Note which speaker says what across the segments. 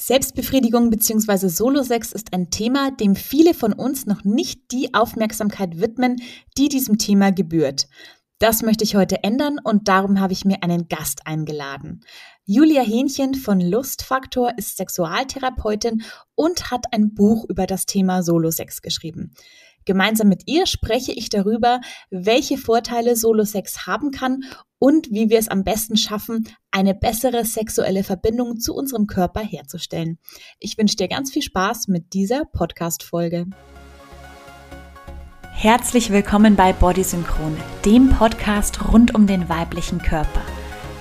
Speaker 1: Selbstbefriedigung bzw. Solosex ist ein Thema, dem viele von uns noch nicht die Aufmerksamkeit widmen, die diesem Thema gebührt. Das möchte ich heute ändern und darum habe ich mir einen Gast eingeladen. Julia Hähnchen von Lustfaktor ist Sexualtherapeutin und hat ein Buch über das Thema Solosex geschrieben. Gemeinsam mit ihr spreche ich darüber, welche Vorteile Solosex haben kann und wie wir es am besten schaffen, eine bessere sexuelle Verbindung zu unserem Körper herzustellen. Ich wünsche dir ganz viel Spaß mit dieser Podcast-Folge. Herzlich willkommen bei Body Synchron, dem Podcast rund um den weiblichen Körper.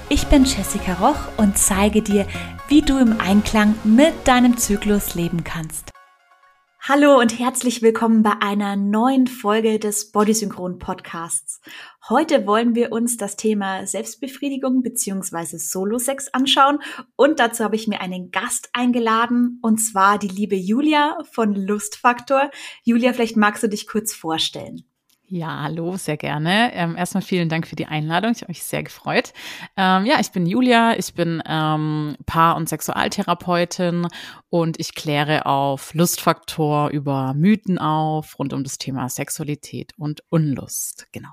Speaker 1: Ich bin Jessica Roch und zeige dir, wie du im Einklang mit deinem Zyklus leben kannst. Hallo und herzlich willkommen bei einer neuen Folge des Bodysynchron Podcasts. Heute wollen wir uns das Thema Selbstbefriedigung bzw. Solosex anschauen und dazu habe ich mir einen Gast eingeladen und zwar die liebe Julia von Lustfaktor. Julia, vielleicht magst du dich kurz vorstellen.
Speaker 2: Ja, hallo, sehr gerne. Ähm, erstmal vielen Dank für die Einladung. Ich habe mich sehr gefreut. Ähm, ja, ich bin Julia, ich bin ähm, Paar- und Sexualtherapeutin und ich kläre auf Lustfaktor über Mythen auf rund um das Thema Sexualität und Unlust. Genau.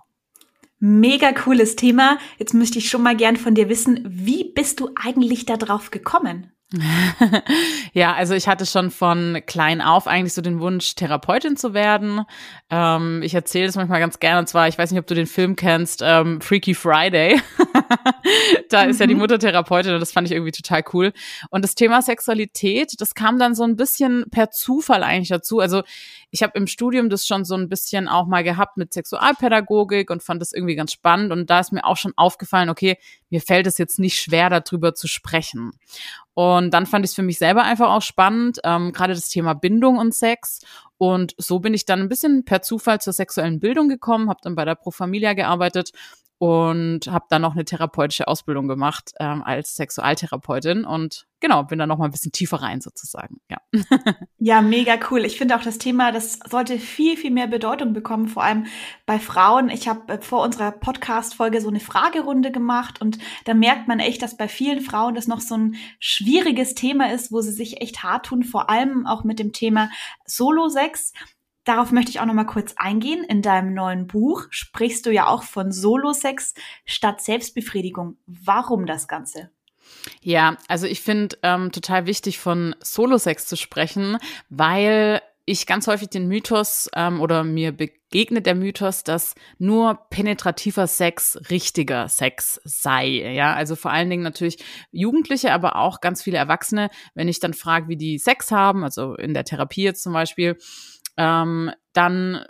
Speaker 1: Mega cooles Thema. Jetzt möchte ich schon mal gern von dir wissen, wie bist du eigentlich darauf gekommen?
Speaker 2: ja, also ich hatte schon von klein auf eigentlich so den Wunsch, Therapeutin zu werden. Ähm, ich erzähle das manchmal ganz gerne. Und zwar, ich weiß nicht, ob du den Film kennst, ähm, Freaky Friday. da ist ja die mhm. Mutter Therapeutin und das fand ich irgendwie total cool. Und das Thema Sexualität, das kam dann so ein bisschen per Zufall eigentlich dazu. Also ich habe im Studium das schon so ein bisschen auch mal gehabt mit Sexualpädagogik und fand das irgendwie ganz spannend. Und da ist mir auch schon aufgefallen, okay, mir fällt es jetzt nicht schwer, darüber zu sprechen. Und dann fand ich es für mich selber einfach auch spannend, ähm, gerade das Thema Bindung und Sex. Und so bin ich dann ein bisschen per Zufall zur sexuellen Bildung gekommen, habe dann bei der Pro Familia gearbeitet und habe dann noch eine therapeutische Ausbildung gemacht ähm, als Sexualtherapeutin und genau bin dann noch mal ein bisschen tiefer rein sozusagen ja.
Speaker 1: Ja mega cool. Ich finde auch das Thema das sollte viel viel mehr Bedeutung bekommen vor allem bei Frauen. Ich habe äh, vor unserer Podcast Folge so eine Fragerunde gemacht und da merkt man echt dass bei vielen Frauen das noch so ein schwieriges Thema ist wo sie sich echt hart tun vor allem auch mit dem Thema Solo Sex Darauf möchte ich auch noch mal kurz eingehen. In deinem neuen Buch sprichst du ja auch von Solo-Sex statt Selbstbefriedigung. Warum das Ganze?
Speaker 2: Ja, also ich finde ähm, total wichtig, von Solo-Sex zu sprechen, weil ich ganz häufig den Mythos ähm, oder mir begegnet der Mythos, dass nur penetrativer Sex richtiger Sex sei. Ja, also vor allen Dingen natürlich Jugendliche, aber auch ganz viele Erwachsene. Wenn ich dann frage, wie die Sex haben, also in der Therapie jetzt zum Beispiel, ähm, dann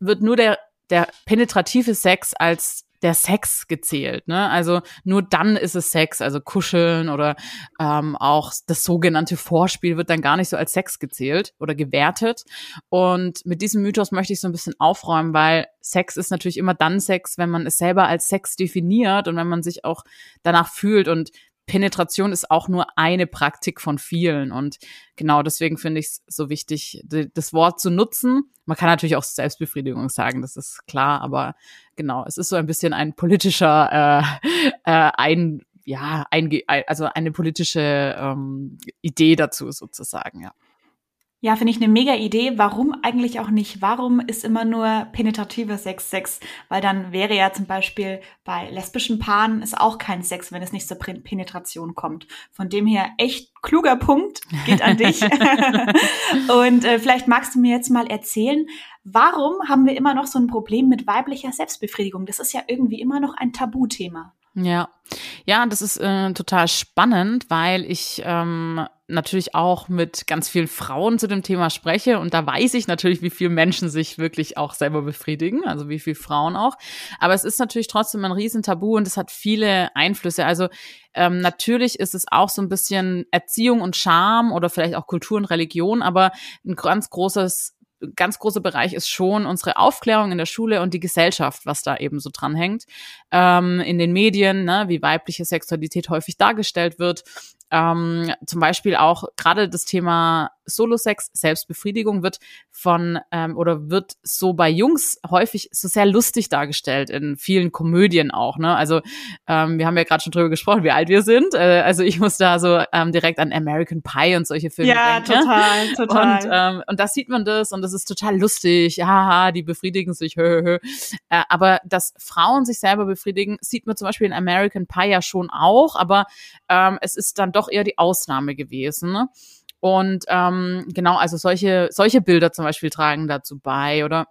Speaker 2: wird nur der, der penetrative Sex als der Sex gezählt. Ne? Also nur dann ist es Sex, also kuscheln oder ähm, auch das sogenannte Vorspiel wird dann gar nicht so als Sex gezählt oder gewertet. Und mit diesem Mythos möchte ich so ein bisschen aufräumen, weil Sex ist natürlich immer dann Sex, wenn man es selber als Sex definiert und wenn man sich auch danach fühlt. Und Penetration ist auch nur eine Praktik von vielen. Und genau deswegen finde ich es so wichtig, das Wort zu nutzen. Man kann natürlich auch Selbstbefriedigung sagen, das ist klar, aber genau, es ist so ein bisschen ein politischer äh, äh, ein ja, ein, also eine politische ähm, Idee dazu sozusagen, ja.
Speaker 1: Ja, finde ich eine mega Idee. Warum eigentlich auch nicht? Warum ist immer nur penetrativer Sex Sex? Weil dann wäre ja zum Beispiel bei lesbischen Paaren ist auch kein Sex, wenn es nicht zur Penetration kommt. Von dem her echt kluger Punkt geht an dich. Und äh, vielleicht magst du mir jetzt mal erzählen, warum haben wir immer noch so ein Problem mit weiblicher Selbstbefriedigung? Das ist ja irgendwie immer noch ein Tabuthema.
Speaker 2: Ja, ja, das ist äh, total spannend, weil ich ähm, natürlich auch mit ganz vielen Frauen zu dem Thema spreche und da weiß ich natürlich, wie viele Menschen sich wirklich auch selber befriedigen, also wie viele Frauen auch. Aber es ist natürlich trotzdem ein Riesentabu und es hat viele Einflüsse. Also ähm, natürlich ist es auch so ein bisschen Erziehung und Charme oder vielleicht auch Kultur und Religion, aber ein ganz großes ganz großer Bereich ist schon unsere Aufklärung in der Schule und die Gesellschaft, was da eben so dranhängt. Ähm, in den Medien, ne, wie weibliche Sexualität häufig dargestellt wird. Ähm, zum Beispiel auch gerade das Thema Solo-Sex, Selbstbefriedigung wird von ähm, oder wird so bei Jungs häufig so sehr lustig dargestellt in vielen Komödien auch. Ne? Also ähm, wir haben ja gerade schon drüber gesprochen, wie alt wir sind. Äh, also ich muss da so ähm, direkt an American Pie und solche Filme
Speaker 1: ja,
Speaker 2: denken.
Speaker 1: Ja, total, total.
Speaker 2: Und, ähm, und da sieht man das und das ist total lustig. Haha, die befriedigen sich. Hö, hö. Äh, aber dass Frauen sich selber befriedigen, sieht man zum Beispiel in American Pie ja schon auch, aber ähm, es ist dann doch eher die Ausnahme gewesen. Ne? Und ähm, genau, also solche, solche Bilder zum Beispiel tragen dazu bei oder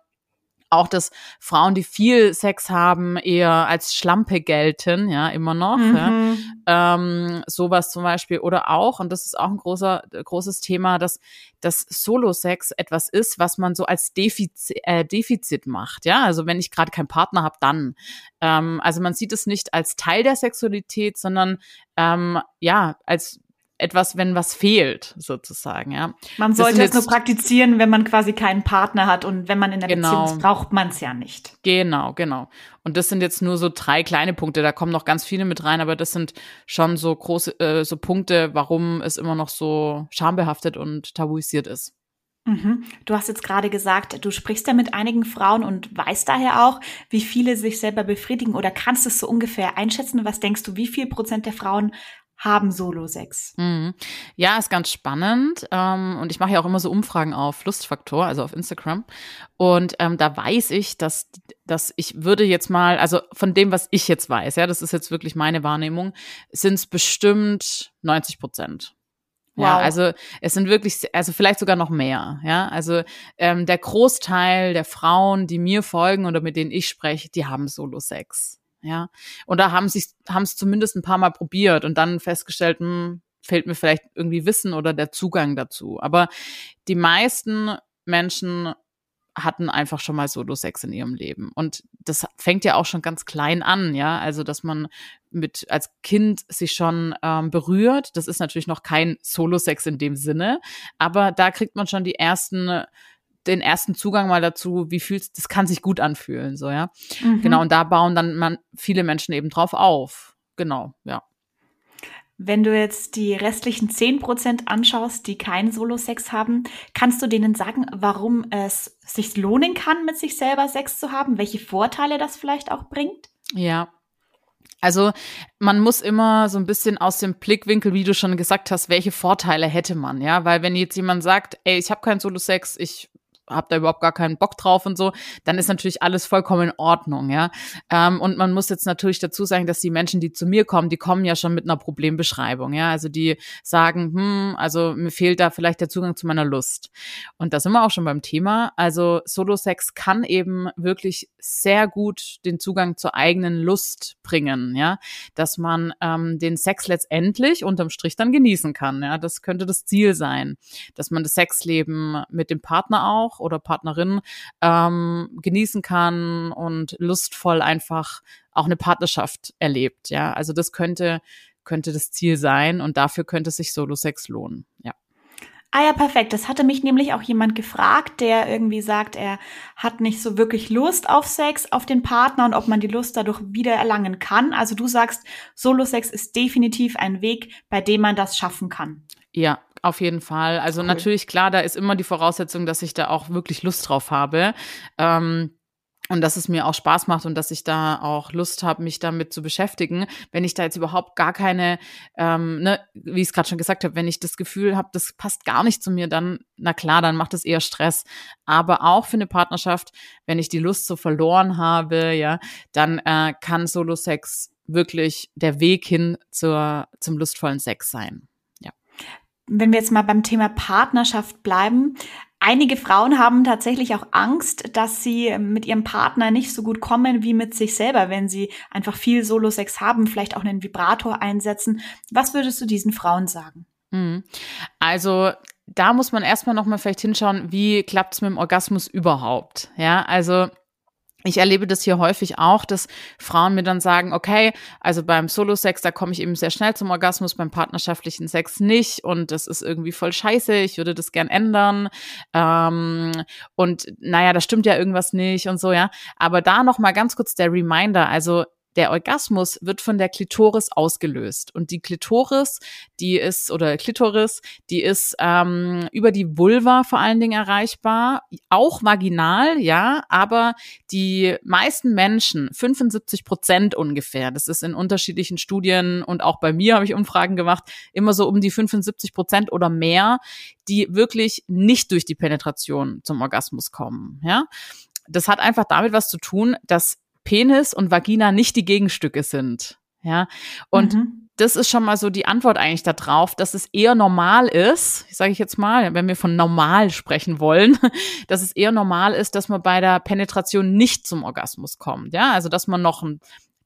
Speaker 2: auch, dass Frauen, die viel Sex haben, eher als Schlampe gelten, ja, immer noch. Mhm. Ja. Ähm, sowas zum Beispiel. Oder auch, und das ist auch ein großer, großes Thema, dass, dass Solo-Sex etwas ist, was man so als Defizit, äh, Defizit macht. Ja, also wenn ich gerade keinen Partner habe, dann. Ähm, also man sieht es nicht als Teil der Sexualität, sondern ähm, ja, als etwas, wenn was fehlt, sozusagen, ja.
Speaker 1: Man sollte es nur praktizieren, wenn man quasi keinen Partner hat und wenn man in der genau. Beziehung ist, braucht man es ja nicht.
Speaker 2: Genau, genau. Und das sind jetzt nur so drei kleine Punkte, da kommen noch ganz viele mit rein, aber das sind schon so große, äh, so Punkte, warum es immer noch so schambehaftet und tabuisiert ist.
Speaker 1: Mhm. Du hast jetzt gerade gesagt, du sprichst ja mit einigen Frauen und weißt daher auch, wie viele sich selber befriedigen oder kannst es so ungefähr einschätzen? Was denkst du, wie viel Prozent der Frauen haben Solo-Sex.
Speaker 2: Mhm. Ja, ist ganz spannend. Ähm, und ich mache ja auch immer so Umfragen auf Lustfaktor, also auf Instagram. Und ähm, da weiß ich, dass, dass ich würde jetzt mal, also von dem, was ich jetzt weiß, ja, das ist jetzt wirklich meine Wahrnehmung, sind es bestimmt 90 Prozent. Wow. Ja, also es sind wirklich, also vielleicht sogar noch mehr, ja. Also ähm, der Großteil der Frauen, die mir folgen oder mit denen ich spreche, die haben Solo-Sex ja. Und da haben sie haben es zumindest ein paar Mal probiert und dann festgestellt, hm, fehlt mir vielleicht irgendwie Wissen oder der Zugang dazu. Aber die meisten Menschen hatten einfach schon mal Solo-Sex in ihrem Leben. Und das fängt ja auch schon ganz klein an, ja. Also, dass man mit als Kind sich schon ähm, berührt. Das ist natürlich noch kein Solo-Sex in dem Sinne, aber da kriegt man schon die ersten den ersten Zugang mal dazu, wie fühlst, das kann sich gut anfühlen, so, ja. Mhm. Genau, und da bauen dann man viele Menschen eben drauf auf. Genau, ja.
Speaker 1: Wenn du jetzt die restlichen zehn Prozent anschaust, die keinen Solo-Sex haben, kannst du denen sagen, warum es sich lohnen kann, mit sich selber Sex zu haben? Welche Vorteile das vielleicht auch bringt?
Speaker 2: Ja, also man muss immer so ein bisschen aus dem Blickwinkel, wie du schon gesagt hast, welche Vorteile hätte man, ja? Weil wenn jetzt jemand sagt, ey, ich habe keinen Solo-Sex, ich habe da überhaupt gar keinen Bock drauf und so, dann ist natürlich alles vollkommen in Ordnung, ja. Ähm, und man muss jetzt natürlich dazu sagen, dass die Menschen, die zu mir kommen, die kommen ja schon mit einer Problembeschreibung, ja. Also die sagen, hm, also mir fehlt da vielleicht der Zugang zu meiner Lust. Und da sind wir auch schon beim Thema. Also Solo-Sex kann eben wirklich sehr gut den Zugang zur eigenen Lust bringen, ja. Dass man ähm, den Sex letztendlich unterm Strich dann genießen kann, ja. Das könnte das Ziel sein, dass man das Sexleben mit dem Partner auch auch oder Partnerin ähm, genießen kann und lustvoll einfach auch eine Partnerschaft erlebt. Ja, also das könnte könnte das Ziel sein und dafür könnte sich Solo-Sex lohnen. Ja.
Speaker 1: Ah ja, perfekt. Das hatte mich nämlich auch jemand gefragt, der irgendwie sagt, er hat nicht so wirklich Lust auf Sex, auf den Partner und ob man die Lust dadurch wieder erlangen kann. Also du sagst, Solo-Sex ist definitiv ein Weg, bei dem man das schaffen kann.
Speaker 2: Ja, auf jeden Fall. Also cool. natürlich, klar, da ist immer die Voraussetzung, dass ich da auch wirklich Lust drauf habe. Ähm, und dass es mir auch Spaß macht und dass ich da auch Lust habe, mich damit zu beschäftigen. Wenn ich da jetzt überhaupt gar keine, ähm, ne, wie ich es gerade schon gesagt habe, wenn ich das Gefühl habe, das passt gar nicht zu mir, dann, na klar, dann macht es eher Stress. Aber auch für eine Partnerschaft, wenn ich die Lust so verloren habe, ja, dann äh, kann Solo-Sex wirklich der Weg hin zur, zum lustvollen Sex sein
Speaker 1: wenn wir jetzt mal beim Thema Partnerschaft bleiben, einige Frauen haben tatsächlich auch Angst, dass sie mit ihrem Partner nicht so gut kommen wie mit sich selber, wenn sie einfach viel Solo-Sex haben, vielleicht auch einen Vibrator einsetzen. Was würdest du diesen Frauen sagen?
Speaker 2: Mhm. Also da muss man erstmal noch mal vielleicht hinschauen, wie klappt es mit dem Orgasmus überhaupt? Ja, also ich erlebe das hier häufig auch, dass Frauen mir dann sagen, okay, also beim Solo-Sex, da komme ich eben sehr schnell zum Orgasmus, beim partnerschaftlichen Sex nicht und das ist irgendwie voll scheiße, ich würde das gern ändern ähm, und naja, da stimmt ja irgendwas nicht und so, ja. Aber da noch mal ganz kurz der Reminder, also der Orgasmus wird von der Klitoris ausgelöst. Und die Klitoris, die ist, oder Klitoris, die ist ähm, über die Vulva vor allen Dingen erreichbar, auch vaginal, ja, aber die meisten Menschen, 75 Prozent ungefähr, das ist in unterschiedlichen Studien und auch bei mir habe ich Umfragen gemacht, immer so um die 75 Prozent oder mehr, die wirklich nicht durch die Penetration zum Orgasmus kommen, ja. Das hat einfach damit was zu tun, dass Penis und Vagina nicht die Gegenstücke sind. Ja. Und mhm. das ist schon mal so die Antwort eigentlich darauf, dass es eher normal ist, sage ich jetzt mal, wenn wir von normal sprechen wollen, dass es eher normal ist, dass man bei der Penetration nicht zum Orgasmus kommt. Ja, also dass man noch ein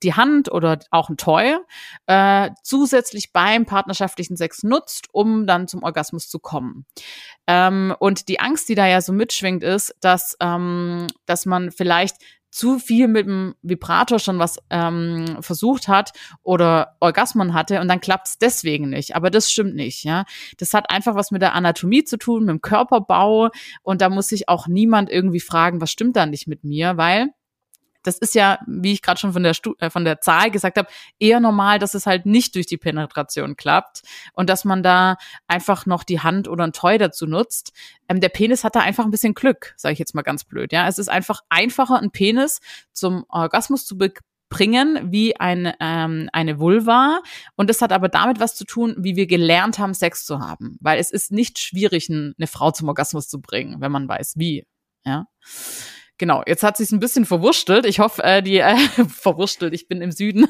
Speaker 2: die Hand oder auch ein Toy äh, zusätzlich beim partnerschaftlichen Sex nutzt, um dann zum Orgasmus zu kommen. Ähm, und die Angst, die da ja so mitschwingt, ist, dass, ähm, dass man vielleicht zu viel mit dem Vibrator schon was ähm, versucht hat oder Orgasmen hatte und dann klappt es deswegen nicht. Aber das stimmt nicht, ja. Das hat einfach was mit der Anatomie zu tun, mit dem Körperbau und da muss sich auch niemand irgendwie fragen, was stimmt da nicht mit mir, weil das ist ja, wie ich gerade schon von der, Stu äh, von der Zahl gesagt habe, eher normal, dass es halt nicht durch die Penetration klappt und dass man da einfach noch die Hand oder ein Toy dazu nutzt. Ähm, der Penis hat da einfach ein bisschen Glück, sage ich jetzt mal ganz blöd. Ja, es ist einfach einfacher, einen Penis zum Orgasmus zu bringen wie ein, ähm, eine Vulva. Und das hat aber damit was zu tun, wie wir gelernt haben, Sex zu haben. Weil es ist nicht schwierig, eine Frau zum Orgasmus zu bringen, wenn man weiß, wie. Ja. Genau, jetzt hat sich's ein bisschen verwurstelt. Ich hoffe, äh, die äh, verwurstelt, ich bin im Süden.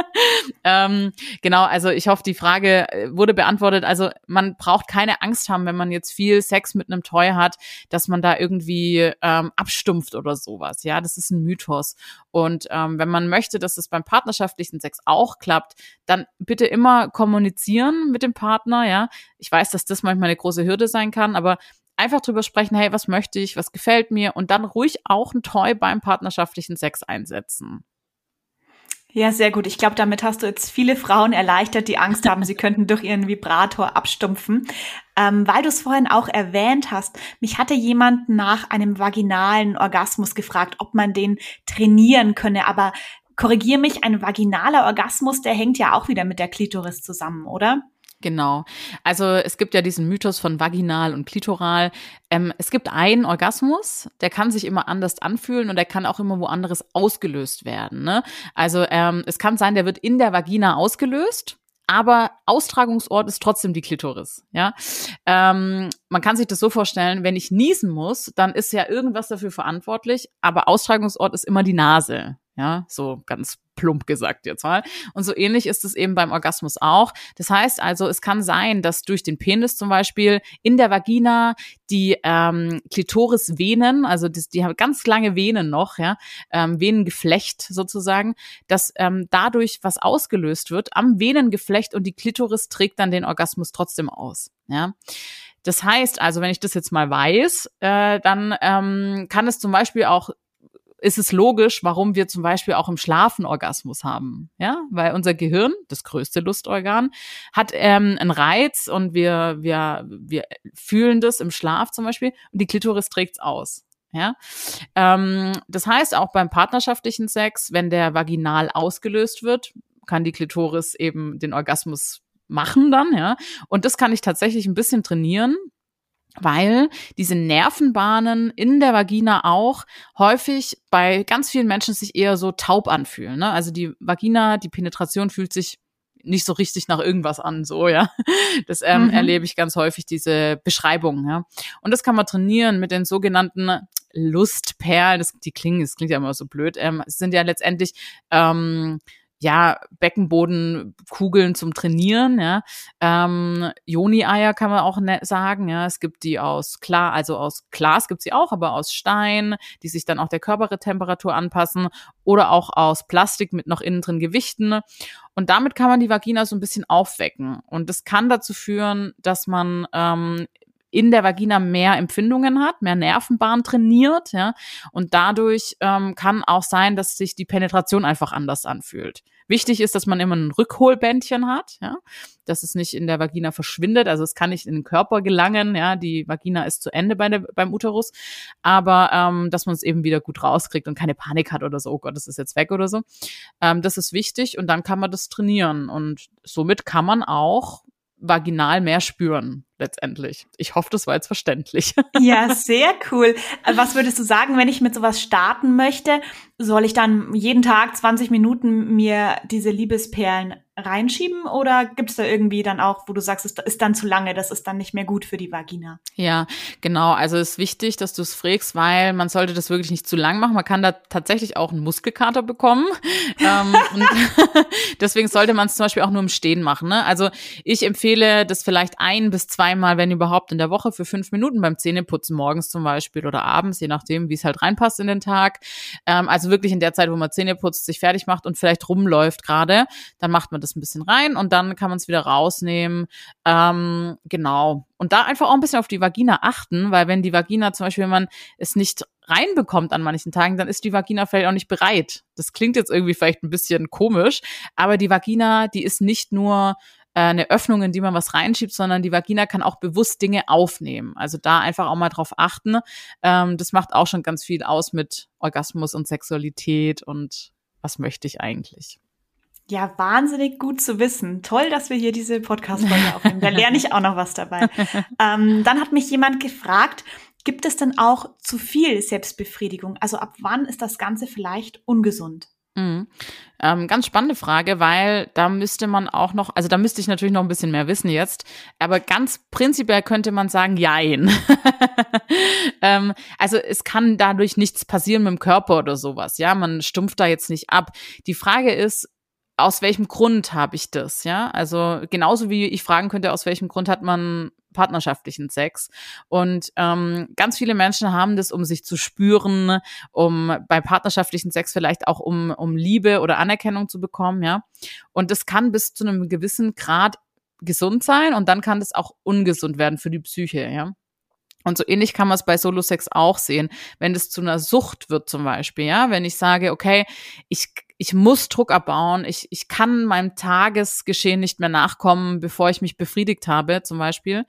Speaker 2: ähm, genau, also ich hoffe, die Frage äh, wurde beantwortet. Also man braucht keine Angst haben, wenn man jetzt viel Sex mit einem Toy hat, dass man da irgendwie ähm, abstumpft oder sowas. Ja, das ist ein Mythos. Und ähm, wenn man möchte, dass es beim partnerschaftlichen Sex auch klappt, dann bitte immer kommunizieren mit dem Partner. Ja, ich weiß, dass das manchmal eine große Hürde sein kann, aber einfach drüber sprechen, hey, was möchte ich, was gefällt mir und dann ruhig auch ein Toy beim partnerschaftlichen Sex einsetzen.
Speaker 1: Ja, sehr gut. Ich glaube, damit hast du jetzt viele Frauen erleichtert, die Angst haben, sie könnten durch ihren Vibrator abstumpfen. Ähm, weil du es vorhin auch erwähnt hast, mich hatte jemand nach einem vaginalen Orgasmus gefragt, ob man den trainieren könne. Aber korrigier mich, ein vaginaler Orgasmus, der hängt ja auch wieder mit der Klitoris zusammen, oder?
Speaker 2: Genau. Also es gibt ja diesen Mythos von vaginal und klitoral. Ähm, es gibt einen Orgasmus, der kann sich immer anders anfühlen und der kann auch immer wo anderes ausgelöst werden. Ne? Also ähm, es kann sein, der wird in der Vagina ausgelöst aber Austragungsort ist trotzdem die Klitoris. Ja, ähm, man kann sich das so vorstellen: Wenn ich niesen muss, dann ist ja irgendwas dafür verantwortlich, aber Austragungsort ist immer die Nase. Ja, so ganz plump gesagt jetzt mal. Und so ähnlich ist es eben beim Orgasmus auch. Das heißt also, es kann sein, dass durch den Penis zum Beispiel in der Vagina die ähm, Klitorisvenen, also das, die haben ganz lange Venen noch, ja, ähm, Venengeflecht sozusagen, dass ähm, dadurch was ausgelöst wird am Venengeflecht und die Klitoris trägt dann den Orgasmus trotzdem aus. Ja. Das heißt also, wenn ich das jetzt mal weiß, äh, dann ähm, kann es zum Beispiel auch ist es logisch, warum wir zum Beispiel auch im Schlafen Orgasmus haben. Ja, weil unser Gehirn, das größte Lustorgan, hat ähm, einen Reiz und wir, wir, wir fühlen das im Schlaf zum Beispiel und die Klitoris trägt's aus. Ja, ähm, das heißt auch beim partnerschaftlichen Sex, wenn der vaginal ausgelöst wird, kann die Klitoris eben den Orgasmus machen dann, ja. Und das kann ich tatsächlich ein bisschen trainieren weil diese Nervenbahnen in der Vagina auch häufig bei ganz vielen Menschen sich eher so taub anfühlen. Ne? Also die Vagina, die Penetration fühlt sich nicht so richtig nach irgendwas an, so, ja. Das ähm, mhm. erlebe ich ganz häufig, diese Beschreibungen, ja. Und das kann man trainieren mit den sogenannten Lustperlen. Das, die klingen, das klingt ja immer so blöd. Ähm, es sind ja letztendlich ähm, ja, Beckenbodenkugeln zum Trainieren, ja. Ähm, Joni-Eier kann man auch sagen, ja. Es gibt die aus klar, also aus Glas gibt sie auch, aber aus Stein, die sich dann auch der Körpertemperatur anpassen oder auch aus Plastik mit noch innen drin Gewichten. Und damit kann man die Vagina so ein bisschen aufwecken. Und das kann dazu führen, dass man ähm, in der Vagina mehr Empfindungen hat, mehr Nervenbahn trainiert, ja. Und dadurch ähm, kann auch sein, dass sich die Penetration einfach anders anfühlt. Wichtig ist, dass man immer ein Rückholbändchen hat, ja, dass es nicht in der Vagina verschwindet. Also es kann nicht in den Körper gelangen, ja, die Vagina ist zu Ende bei der, beim Uterus, aber ähm, dass man es eben wieder gut rauskriegt und keine Panik hat oder so, oh Gott, das ist jetzt weg oder so. Ähm, das ist wichtig und dann kann man das trainieren und somit kann man auch vaginal mehr spüren letztendlich. Ich hoffe, das war jetzt verständlich.
Speaker 1: Ja, sehr cool. Was würdest du sagen, wenn ich mit sowas starten möchte? Soll ich dann jeden Tag 20 Minuten mir diese Liebesperlen reinschieben oder gibt es da irgendwie dann auch, wo du sagst, es ist dann zu lange, das ist dann nicht mehr gut für die Vagina?
Speaker 2: Ja, genau. Also es ist wichtig, dass du es frägst, weil man sollte das wirklich nicht zu lang machen. Man kann da tatsächlich auch einen Muskelkater bekommen. ähm, deswegen sollte man es zum Beispiel auch nur im Stehen machen. Ne? Also ich empfehle das vielleicht ein bis zweimal, wenn überhaupt in der Woche für fünf Minuten beim Zähneputzen morgens zum Beispiel oder abends, je nachdem, wie es halt reinpasst in den Tag. Ähm, also wirklich in der Zeit, wo man Zähne putzt, sich fertig macht und vielleicht rumläuft gerade, dann macht man das ein bisschen rein und dann kann man es wieder rausnehmen. Ähm, genau. Und da einfach auch ein bisschen auf die Vagina achten, weil wenn die Vagina zum Beispiel, wenn man es nicht reinbekommt an manchen Tagen, dann ist die Vagina vielleicht auch nicht bereit. Das klingt jetzt irgendwie vielleicht ein bisschen komisch, aber die Vagina, die ist nicht nur eine Öffnung, in die man was reinschiebt, sondern die Vagina kann auch bewusst Dinge aufnehmen. Also da einfach auch mal drauf achten. Ähm, das macht auch schon ganz viel aus mit Orgasmus und Sexualität und was möchte ich eigentlich.
Speaker 1: Ja, wahnsinnig gut zu wissen. Toll, dass wir hier diese Podcast-Folge aufnehmen. Da lerne ich auch noch was dabei. ähm, dann hat mich jemand gefragt, gibt es denn auch zu viel Selbstbefriedigung? Also ab wann ist das Ganze vielleicht ungesund?
Speaker 2: Mhm. Ähm, ganz spannende Frage, weil da müsste man auch noch, also da müsste ich natürlich noch ein bisschen mehr wissen jetzt, aber ganz prinzipiell könnte man sagen, jein. ähm, also es kann dadurch nichts passieren mit dem Körper oder sowas, ja, man stumpft da jetzt nicht ab. Die Frage ist, aus welchem Grund habe ich das, ja? Also genauso wie ich fragen könnte, aus welchem Grund hat man partnerschaftlichen Sex. Und ähm, ganz viele Menschen haben das, um sich zu spüren, um bei partnerschaftlichen Sex vielleicht auch um, um Liebe oder Anerkennung zu bekommen, ja. Und das kann bis zu einem gewissen Grad gesund sein und dann kann das auch ungesund werden für die Psyche, ja. Und so ähnlich kann man es bei Solo-Sex auch sehen. Wenn es zu einer Sucht wird zum Beispiel, ja, wenn ich sage, okay, ich, ich muss Druck abbauen, ich, ich kann meinem Tagesgeschehen nicht mehr nachkommen, bevor ich mich befriedigt habe, zum Beispiel,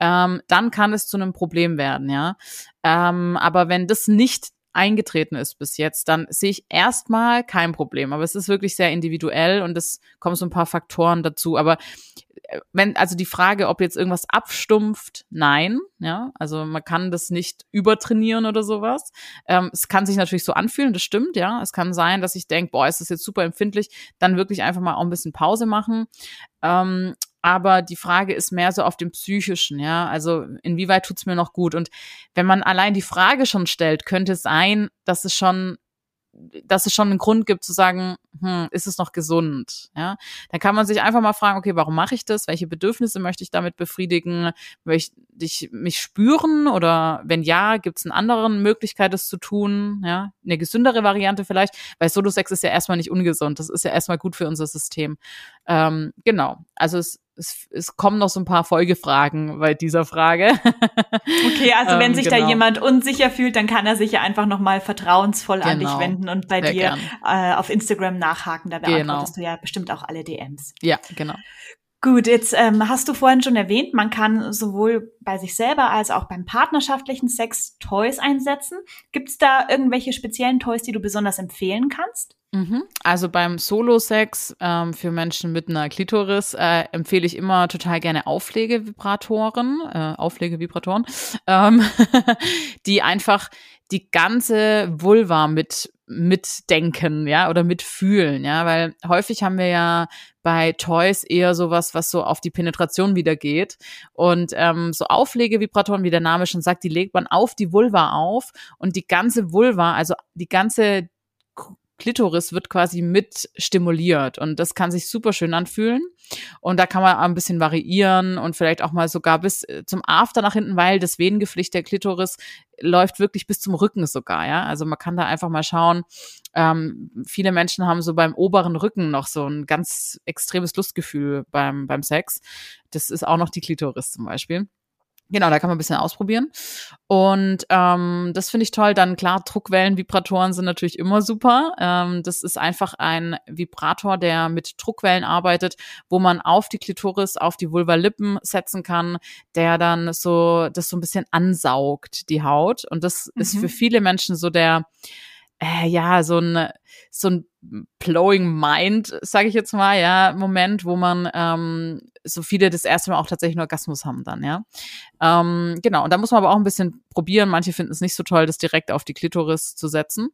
Speaker 2: ähm, dann kann es zu einem Problem werden, ja. Ähm, aber wenn das nicht eingetreten ist bis jetzt, dann sehe ich erstmal kein Problem. Aber es ist wirklich sehr individuell und es kommen so ein paar Faktoren dazu. Aber wenn, also die Frage, ob jetzt irgendwas abstumpft, nein, ja, also man kann das nicht übertrainieren oder sowas. Ähm, es kann sich natürlich so anfühlen, das stimmt, ja. Es kann sein, dass ich denke, boah, ist das jetzt super empfindlich, dann wirklich einfach mal auch ein bisschen Pause machen. Ähm, aber die Frage ist mehr so auf dem psychischen, ja, also inwieweit tut's mir noch gut? Und wenn man allein die Frage schon stellt, könnte es sein, dass es schon dass es schon einen Grund gibt zu sagen, hm, ist es noch gesund? Ja, dann kann man sich einfach mal fragen, okay, warum mache ich das? Welche Bedürfnisse möchte ich damit befriedigen? Möchte ich mich spüren oder wenn ja, gibt es eine andere Möglichkeit, das zu tun? Ja, eine gesündere Variante vielleicht, weil Solo-Sex ist ja erstmal nicht ungesund. Das ist ja erstmal gut für unser System. Ähm, genau. Also es es, es kommen noch so ein paar Folgefragen bei dieser Frage.
Speaker 1: Okay, also wenn ähm, sich genau. da jemand unsicher fühlt, dann kann er sich ja einfach nochmal vertrauensvoll genau. an dich genau. wenden und bei Sehr dir äh, auf Instagram nachhaken. Da beantwortest genau. du ja bestimmt auch alle DMs.
Speaker 2: Ja, genau.
Speaker 1: Gut, jetzt ähm, hast du vorhin schon erwähnt, man kann sowohl bei sich selber als auch beim partnerschaftlichen Sex Toys einsetzen. Gibt es da irgendwelche speziellen Toys, die du besonders empfehlen kannst?
Speaker 2: Mhm. Also beim Solo-Sex ähm, für Menschen mit einer Klitoris äh, empfehle ich immer total gerne Auflegevibratoren, äh, Auflegevibratoren, ähm, die einfach die ganze Vulva mit mitdenken, ja, oder mitfühlen, ja, weil häufig haben wir ja bei Toys eher sowas, was so auf die Penetration wieder geht. Und ähm, so Auflegevibratoren, wie der Name schon sagt, die legt man auf die Vulva auf und die ganze Vulva, also die ganze Klitoris wird quasi mit stimuliert und das kann sich super schön anfühlen. Und da kann man ein bisschen variieren und vielleicht auch mal sogar bis äh, zum After nach hinten, weil das Venengeflecht der Klitoris läuft wirklich bis zum Rücken sogar, ja. Also man kann da einfach mal schauen. Ähm, viele Menschen haben so beim oberen Rücken noch so ein ganz extremes Lustgefühl beim, beim Sex. Das ist auch noch die Klitoris zum Beispiel. Genau, da kann man ein bisschen ausprobieren. Und ähm, das finde ich toll. Dann klar, Druckwellenvibratoren sind natürlich immer super. Ähm, das ist einfach ein Vibrator, der mit Druckwellen arbeitet, wo man auf die Klitoris, auf die Vulva-Lippen setzen kann, der dann so das so ein bisschen ansaugt, die Haut. Und das mhm. ist für viele Menschen so der äh, ja, so ein, so ein blowing mind, sage ich jetzt mal, ja, Moment, wo man ähm, so viele das erste Mal auch tatsächlich nur Orgasmus haben dann, ja. Ähm, genau, und da muss man aber auch ein bisschen probieren. Manche finden es nicht so toll, das direkt auf die Klitoris zu setzen.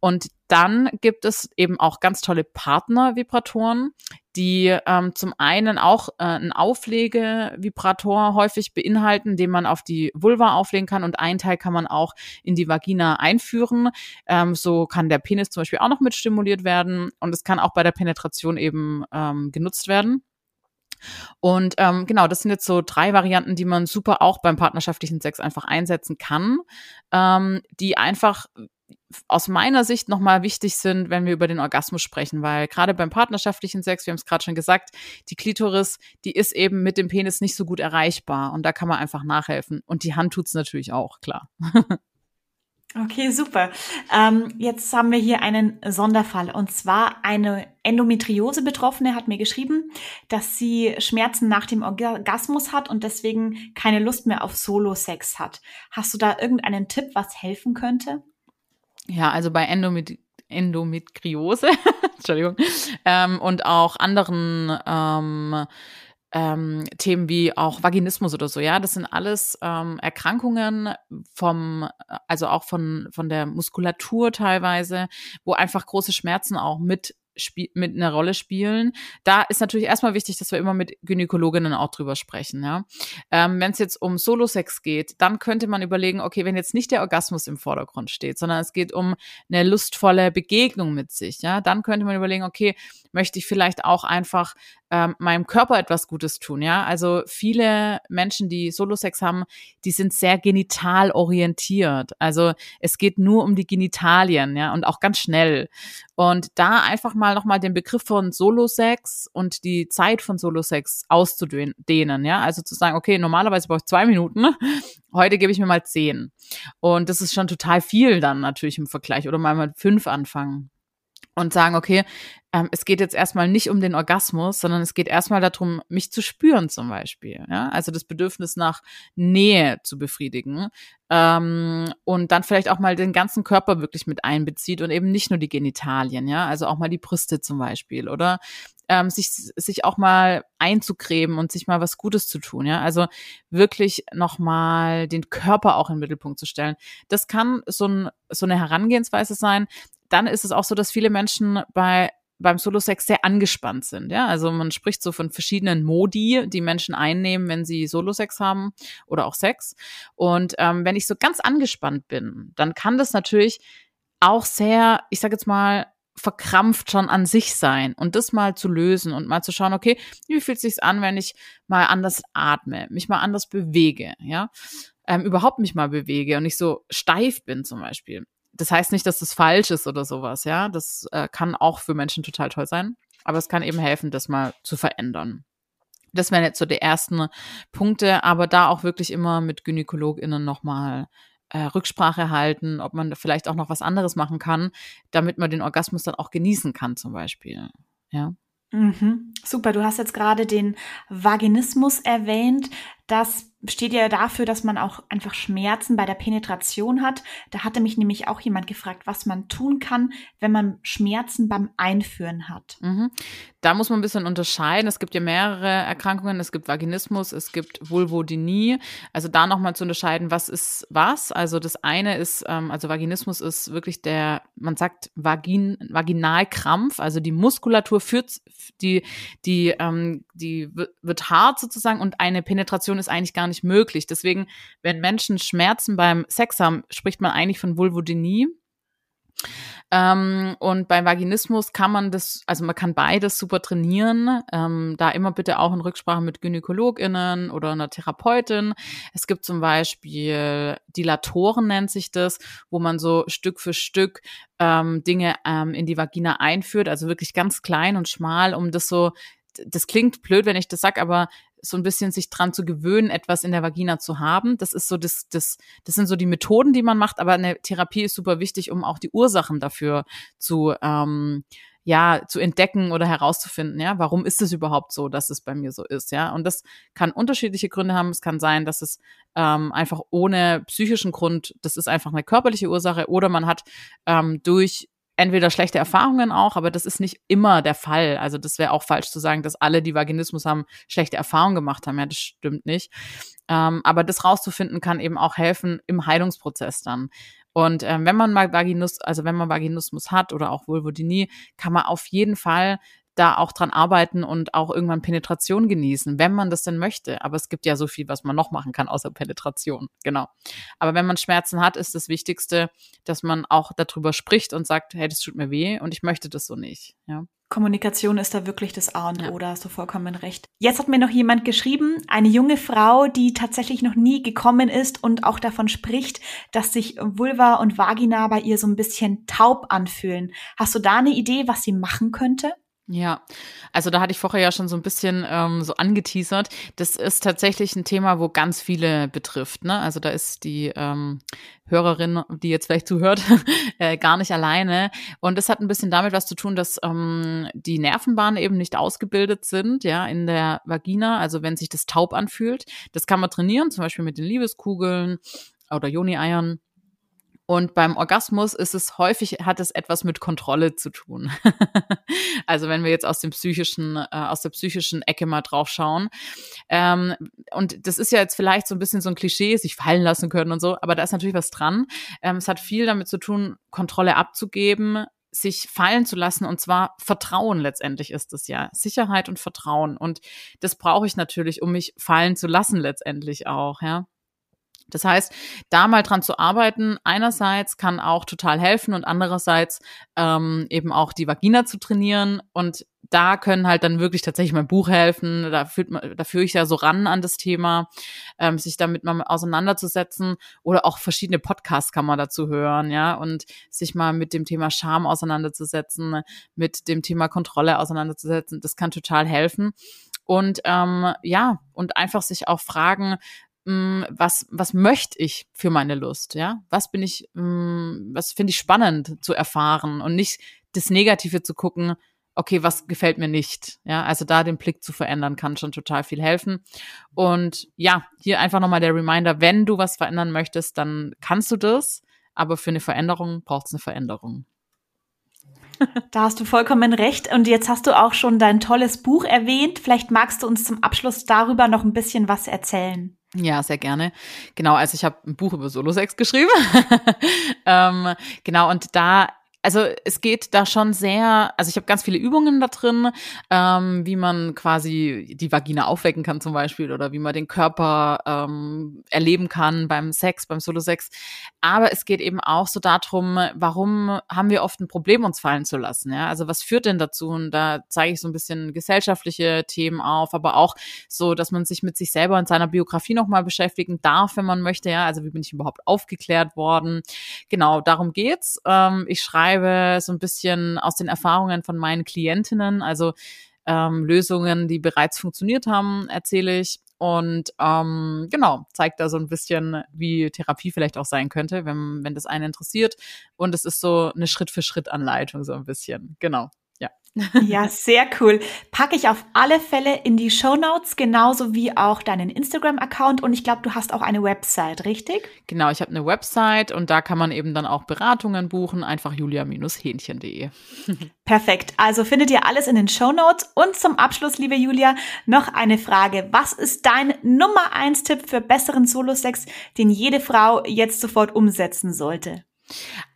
Speaker 2: Und dann gibt es eben auch ganz tolle Partnervibratoren, die ähm, zum einen auch äh, einen Auflegevibrator häufig beinhalten, den man auf die Vulva auflegen kann und ein Teil kann man auch in die Vagina einführen. Ähm, so kann der Penis zum Beispiel auch noch mit stimuliert werden und es kann auch bei der Penetration eben ähm, genutzt werden. Und ähm, genau, das sind jetzt so drei Varianten, die man super auch beim partnerschaftlichen Sex einfach einsetzen kann, ähm, die einfach aus meiner Sicht nochmal wichtig sind, wenn wir über den Orgasmus sprechen, weil gerade beim partnerschaftlichen Sex, wir haben es gerade schon gesagt, die Klitoris, die ist eben mit dem Penis nicht so gut erreichbar und da kann man einfach nachhelfen. Und die Hand tut's natürlich auch, klar.
Speaker 1: Okay, super. Ähm, jetzt haben wir hier einen Sonderfall und zwar eine Endometriose-Betroffene hat mir geschrieben, dass sie Schmerzen nach dem Orgasmus hat und deswegen keine Lust mehr auf Solo-Sex hat. Hast du da irgendeinen Tipp, was helfen könnte?
Speaker 2: Ja, also bei Endomet Endometriose, Entschuldigung, ähm, und auch anderen ähm, ähm, Themen wie auch Vaginismus oder so, ja, das sind alles ähm, Erkrankungen vom, also auch von von der Muskulatur teilweise, wo einfach große Schmerzen auch mit mit einer Rolle spielen. Da ist natürlich erstmal wichtig, dass wir immer mit Gynäkologinnen auch drüber sprechen. Ja? Ähm, wenn es jetzt um Solo-Sex geht, dann könnte man überlegen, okay, wenn jetzt nicht der Orgasmus im Vordergrund steht, sondern es geht um eine lustvolle Begegnung mit sich, ja, dann könnte man überlegen, okay, möchte ich vielleicht auch einfach ähm, meinem Körper etwas Gutes tun, ja. Also viele Menschen, die Solo-Sex haben, die sind sehr genital orientiert. Also es geht nur um die Genitalien, ja, und auch ganz schnell. Und da einfach mal nochmal den Begriff von Solo-Sex und die Zeit von Solo-Sex auszudehnen, ja. Also zu sagen, okay, normalerweise brauche ich zwei Minuten, heute gebe ich mir mal zehn. Und das ist schon total viel dann natürlich im Vergleich. Oder mal mit fünf anfangen und sagen, okay, ähm, es geht jetzt erstmal nicht um den Orgasmus, sondern es geht erstmal darum, mich zu spüren zum Beispiel. Ja? Also das Bedürfnis nach Nähe zu befriedigen ähm, und dann vielleicht auch mal den ganzen Körper wirklich mit einbezieht und eben nicht nur die Genitalien, ja, also auch mal die Brüste zum Beispiel oder ähm, sich, sich auch mal einzucremen und sich mal was Gutes zu tun, ja. Also wirklich nochmal den Körper auch in den Mittelpunkt zu stellen. Das kann so, ein, so eine Herangehensweise sein. Dann ist es auch so, dass viele Menschen bei beim Solo-Sex sehr angespannt sind. Ja, also man spricht so von verschiedenen Modi, die Menschen einnehmen, wenn sie Solo-Sex haben oder auch Sex. Und ähm, wenn ich so ganz angespannt bin, dann kann das natürlich auch sehr, ich sage jetzt mal, verkrampft schon an sich sein und das mal zu lösen und mal zu schauen, okay, wie fühlt sich's an, wenn ich mal anders atme, mich mal anders bewege, ja, ähm, überhaupt mich mal bewege und nicht so steif bin zum Beispiel das heißt nicht, dass das falsch ist oder sowas, ja. Das äh, kann auch für Menschen total toll sein. Aber es kann eben helfen, das mal zu verändern. Das wären jetzt so die ersten Punkte, aber da auch wirklich immer mit GynäkologInnen nochmal äh, Rücksprache halten, ob man vielleicht auch noch was anderes machen kann, damit man den Orgasmus dann auch genießen kann, zum Beispiel. Ja.
Speaker 1: Mhm. Super, du hast jetzt gerade den Vaginismus erwähnt. Das steht ja dafür, dass man auch einfach Schmerzen bei der Penetration hat. Da hatte mich nämlich auch jemand gefragt, was man tun kann, wenn man Schmerzen beim Einführen hat.
Speaker 2: Mhm. Da muss man ein bisschen unterscheiden. Es gibt ja mehrere Erkrankungen. Es gibt Vaginismus, es gibt Vulvodynie. Also da nochmal zu unterscheiden, was ist was. Also das eine ist, ähm, also Vaginismus ist wirklich der, man sagt Vagin, Vaginalkrampf. Also die Muskulatur führt, die, die, ähm, die wird hart sozusagen und eine Penetration ist eigentlich gar nicht möglich. Deswegen, wenn Menschen Schmerzen beim Sex haben, spricht man eigentlich von Vulvodynie. Ähm, und beim Vaginismus kann man das, also man kann beides super trainieren. Ähm, da immer bitte auch in Rücksprache mit GynäkologInnen oder einer Therapeutin. Es gibt zum Beispiel Dilatoren nennt sich das, wo man so Stück für Stück ähm, Dinge ähm, in die Vagina einführt, also wirklich ganz klein und schmal, um das so das klingt blöd, wenn ich das sag, aber so ein bisschen sich dran zu gewöhnen, etwas in der Vagina zu haben. Das ist so das, das, das sind so die Methoden, die man macht, aber eine Therapie ist super wichtig, um auch die Ursachen dafür zu, ähm, ja, zu entdecken oder herauszufinden, ja, warum ist es überhaupt so, dass es bei mir so ist, ja. Und das kann unterschiedliche Gründe haben. Es kann sein, dass es ähm, einfach ohne psychischen Grund, das ist einfach eine körperliche Ursache, oder man hat ähm, durch entweder schlechte Erfahrungen auch, aber das ist nicht immer der Fall. Also das wäre auch falsch zu sagen, dass alle, die Vaginismus haben, schlechte Erfahrungen gemacht haben. Ja, das stimmt nicht. Ähm, aber das rauszufinden kann eben auch helfen im Heilungsprozess dann. Und ähm, wenn man mal Vaginus, also wenn man Vaginismus hat oder auch Vulvodynie, kann man auf jeden Fall da auch dran arbeiten und auch irgendwann Penetration genießen, wenn man das denn möchte. Aber es gibt ja so viel, was man noch machen kann, außer Penetration. Genau. Aber wenn man Schmerzen hat, ist das Wichtigste, dass man auch darüber spricht und sagt, hey, das tut mir weh und ich möchte das so nicht. Ja.
Speaker 1: Kommunikation ist da wirklich das A und O, ja. da hast du vollkommen recht. Jetzt hat mir noch jemand geschrieben, eine junge Frau, die tatsächlich noch nie gekommen ist und auch davon spricht, dass sich Vulva und Vagina bei ihr so ein bisschen taub anfühlen. Hast du da eine Idee, was sie machen könnte?
Speaker 2: Ja, also da hatte ich vorher ja schon so ein bisschen ähm, so angeteasert. Das ist tatsächlich ein Thema, wo ganz viele betrifft. Ne? Also da ist die ähm, Hörerin, die jetzt vielleicht zuhört, äh, gar nicht alleine. Und das hat ein bisschen damit was zu tun, dass ähm, die Nervenbahnen eben nicht ausgebildet sind, ja, in der Vagina. Also wenn sich das taub anfühlt, das kann man trainieren, zum Beispiel mit den Liebeskugeln oder Joni-Eiern und beim Orgasmus ist es häufig, hat es etwas mit Kontrolle zu tun. also wenn wir jetzt aus dem psychischen, äh, aus der psychischen Ecke mal drauf schauen. Ähm, und das ist ja jetzt vielleicht so ein bisschen so ein Klischee, sich fallen lassen können und so, aber da ist natürlich was dran. Ähm, es hat viel damit zu tun, Kontrolle abzugeben, sich fallen zu lassen und zwar Vertrauen letztendlich ist es ja. Sicherheit und Vertrauen. Und das brauche ich natürlich, um mich fallen zu lassen letztendlich auch, ja. Das heißt, da mal dran zu arbeiten, einerseits kann auch total helfen und andererseits ähm, eben auch die Vagina zu trainieren und da können halt dann wirklich tatsächlich mein Buch helfen. Da führt man, da führe ich ja so ran an das Thema, ähm, sich damit mal auseinanderzusetzen oder auch verschiedene Podcasts kann man dazu hören, ja, und sich mal mit dem Thema Scham auseinanderzusetzen, mit dem Thema Kontrolle auseinanderzusetzen. Das kann total helfen. Und ähm, ja, und einfach sich auch fragen, was, was möchte ich für meine Lust, ja? Was bin ich, mm, was finde ich spannend zu erfahren und nicht das Negative zu gucken, okay, was gefällt mir nicht, ja? Also da den Blick zu verändern kann schon total viel helfen. Und ja, hier einfach nochmal der Reminder, wenn du was verändern möchtest, dann kannst du das, aber für eine Veränderung braucht es eine Veränderung.
Speaker 1: Da hast du vollkommen recht. Und jetzt hast du auch schon dein tolles Buch erwähnt. Vielleicht magst du uns zum Abschluss darüber noch ein bisschen was erzählen.
Speaker 2: Ja, sehr gerne. Genau, also ich habe ein Buch über Solo-Sex geschrieben. ähm, genau, und da also es geht da schon sehr, also ich habe ganz viele Übungen da drin, ähm, wie man quasi die Vagina aufwecken kann zum Beispiel oder wie man den Körper ähm, erleben kann beim Sex, beim Solo-Sex. Aber es geht eben auch so darum, warum haben wir oft ein Problem, uns fallen zu lassen? Ja? Also was führt denn dazu? Und da zeige ich so ein bisschen gesellschaftliche Themen auf, aber auch so, dass man sich mit sich selber und seiner Biografie nochmal beschäftigen darf, wenn man möchte. Ja, also wie bin ich überhaupt aufgeklärt worden? Genau, darum geht's. Ähm, ich schreibe schreibe so ein bisschen aus den Erfahrungen von meinen Klientinnen, also ähm, Lösungen, die bereits funktioniert haben, erzähle ich. Und ähm, genau, zeigt da so ein bisschen, wie Therapie vielleicht auch sein könnte, wenn, wenn das einen interessiert. Und es ist so eine Schritt-für-Schritt-Anleitung, so ein bisschen. Genau.
Speaker 1: Ja. Sehr cool. Packe ich auf alle Fälle in die Show Notes, genauso wie auch deinen Instagram-Account. Und ich glaube, du hast auch eine Website, richtig?
Speaker 2: Genau, ich habe eine Website und da kann man eben dann auch Beratungen buchen, einfach julia-hähnchen.de.
Speaker 1: Perfekt. Also findet ihr alles in den Show Notes. Und zum Abschluss, liebe Julia, noch eine Frage. Was ist dein Nummer eins Tipp für besseren Solo-Sex, den jede Frau jetzt sofort umsetzen sollte?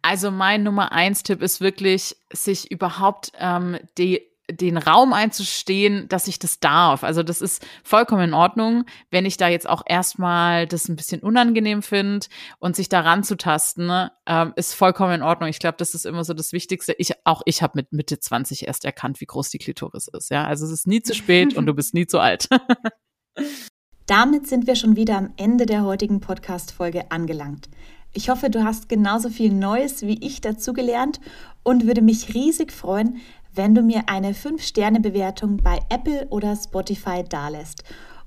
Speaker 2: Also mein Nummer eins Tipp ist wirklich, sich überhaupt ähm, die den Raum einzustehen, dass ich das darf. Also das ist vollkommen in Ordnung, wenn ich da jetzt auch erstmal das ein bisschen unangenehm finde und sich daran zu tasten, ne, ähm, ist vollkommen in Ordnung. Ich glaube, das ist immer so das Wichtigste. Ich auch ich habe mit Mitte 20 erst erkannt, wie groß die Klitoris ist. Ja, also es ist nie zu spät und du bist nie zu alt.
Speaker 1: Damit sind wir schon wieder am Ende der heutigen Podcast-Folge angelangt. Ich hoffe, du hast genauso viel Neues wie ich dazugelernt und würde mich riesig freuen, wenn du mir eine 5-Sterne-Bewertung bei Apple oder Spotify dalässt.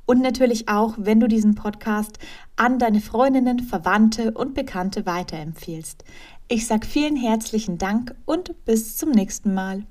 Speaker 1: und natürlich auch, wenn du diesen Podcast an deine Freundinnen, Verwandte und Bekannte weiterempfiehlst. Ich sage vielen herzlichen Dank und bis zum nächsten Mal.